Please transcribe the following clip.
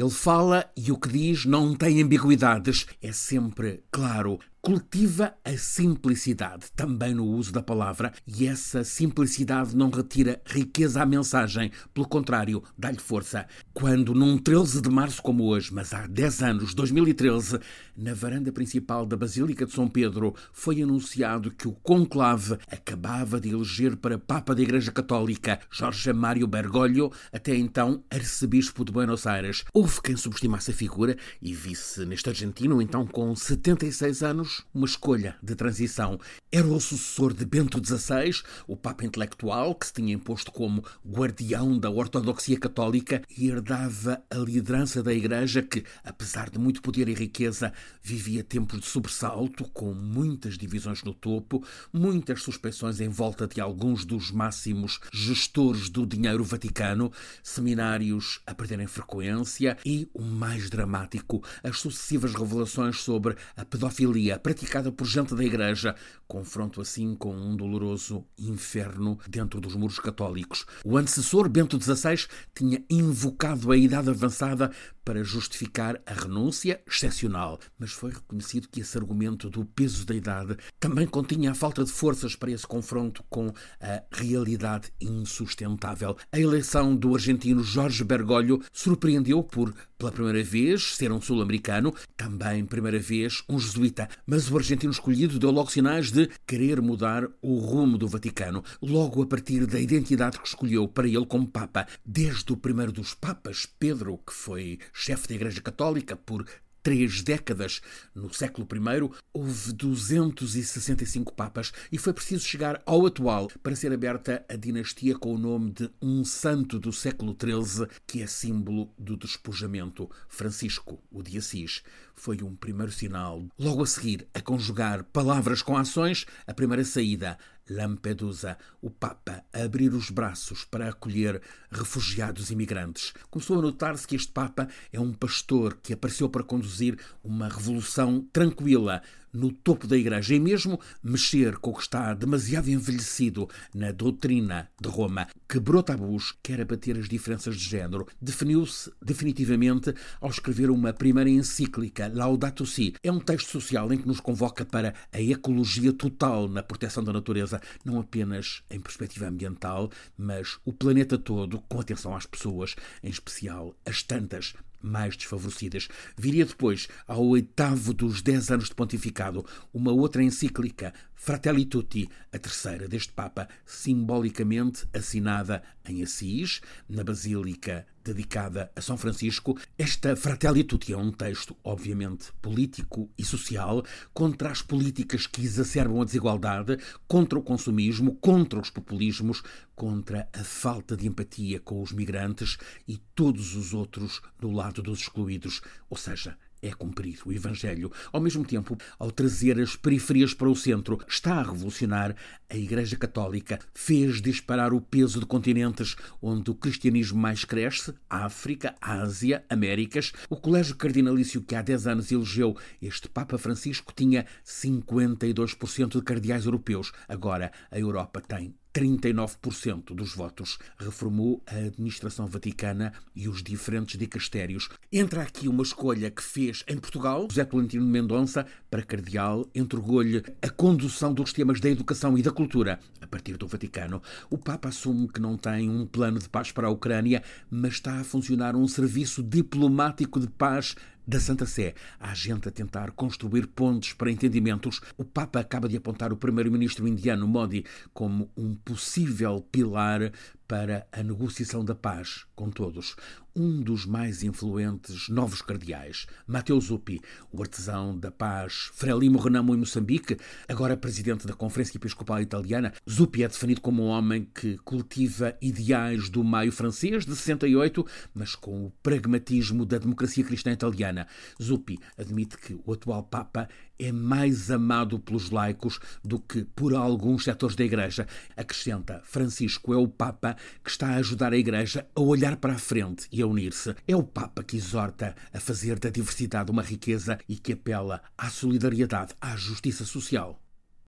Ele fala e o que diz não tem ambiguidades, é sempre claro cultiva a simplicidade também no uso da palavra e essa simplicidade não retira riqueza à mensagem, pelo contrário, dá-lhe força. Quando num 13 de março como hoje, mas há 10 anos, 2013, na varanda principal da Basílica de São Pedro, foi anunciado que o conclave acabava de eleger para Papa da Igreja Católica Jorge Mário Bergoglio, até então arcebispo de Buenos Aires. Houve quem subestimasse a figura e visse neste argentino, então com 76 anos, uma escolha de transição. Era o sucessor de Bento XVI, o Papa intelectual, que se tinha imposto como guardião da ortodoxia católica e herdava a liderança da Igreja, que, apesar de muito poder e riqueza, vivia tempos de sobressalto, com muitas divisões no topo, muitas suspeições em volta de alguns dos máximos gestores do dinheiro vaticano, seminários a perderem frequência e, o mais dramático, as sucessivas revelações sobre a pedofilia praticada por gente da Igreja, confronto assim com um doloroso inferno dentro dos muros católicos. O antecessor, Bento XVI, tinha invocado a idade avançada para justificar a renúncia excepcional, mas foi reconhecido que esse argumento do peso da idade também continha a falta de forças para esse confronto com a realidade insustentável. A eleição do argentino Jorge Bergoglio surpreendeu por, pela primeira vez, ser um sul-americano, também primeira vez um jesuíta, mas o argentino escolhido deu logo sinais de querer mudar o rumo do Vaticano, logo a partir da identidade que escolheu para ele como Papa, desde o primeiro dos Papas, Pedro, que foi chefe da Igreja Católica por três décadas. No século I, houve 265 papas e foi preciso chegar ao atual para ser aberta a dinastia com o nome de um santo do século XIII, que é símbolo do despojamento. Francisco, o de Assis, foi um primeiro sinal. Logo a seguir, a conjugar palavras com ações, a primeira saída, Lampedusa, o Papa a abrir os braços para acolher refugiados imigrantes. Começou a notar-se que este Papa é um pastor que apareceu para conduzir uma revolução tranquila, no topo da Igreja e mesmo mexer com o que está demasiado envelhecido na doutrina de Roma. Quebrou tabus, quer abater as diferenças de género. Definiu-se definitivamente ao escrever uma primeira encíclica, Laudato Si. É um texto social em que nos convoca para a ecologia total na proteção da natureza, não apenas em perspectiva ambiental, mas o planeta todo, com atenção às pessoas, em especial as tantas mais desfavorecidas. Viria depois, ao oitavo dos dez anos de pontificado, uma outra encíclica, Fratelli Tutti, a terceira deste Papa, simbolicamente assinada em Assis, na Basílica dedicada a São Francisco. Esta Fratelli Tutti é um texto, obviamente, político e social, contra as políticas que exacerbam a desigualdade, contra o consumismo, contra os populismos, contra a falta de empatia com os migrantes e todos os outros do lado dos excluídos, ou seja, é cumprir o Evangelho. Ao mesmo tempo, ao trazer as periferias para o centro, está a revolucionar a Igreja Católica, fez disparar o peso de continentes onde o cristianismo mais cresce, África, Ásia, Américas. O colégio cardinalício que há 10 anos elegeu este Papa Francisco tinha 52% de cardeais europeus. Agora, a Europa tem 39% dos votos. Reformou a administração vaticana e os diferentes dicastérios. Entra aqui uma escolha que fez em Portugal. José Tolentino Mendonça, para cardeal, entregou-lhe a condução dos temas da educação e da cultura. A partir do Vaticano, o Papa assume que não tem um plano de paz para a Ucrânia, mas está a funcionar um serviço diplomático de paz da Santa Sé. Há gente a tentar construir pontes para entendimentos. O Papa acaba de apontar o primeiro-ministro indiano Modi como um possível pilar para a negociação da paz com todos. Um dos mais influentes novos cardeais, Matteo Zuppi, o artesão da paz Frelimo Renamo em Moçambique, agora presidente da Conferência Episcopal Italiana, Zuppi é definido como um homem que cultiva ideais do maio francês de 68, mas com o pragmatismo da democracia cristã italiana. Zuppi admite que o atual Papa é mais amado pelos laicos do que por alguns setores da Igreja. Acrescenta, Francisco é o Papa que está a ajudar a Igreja a olhar para a frente e a unir-se. É o Papa que exorta a fazer da diversidade uma riqueza e que apela à solidariedade, à justiça social.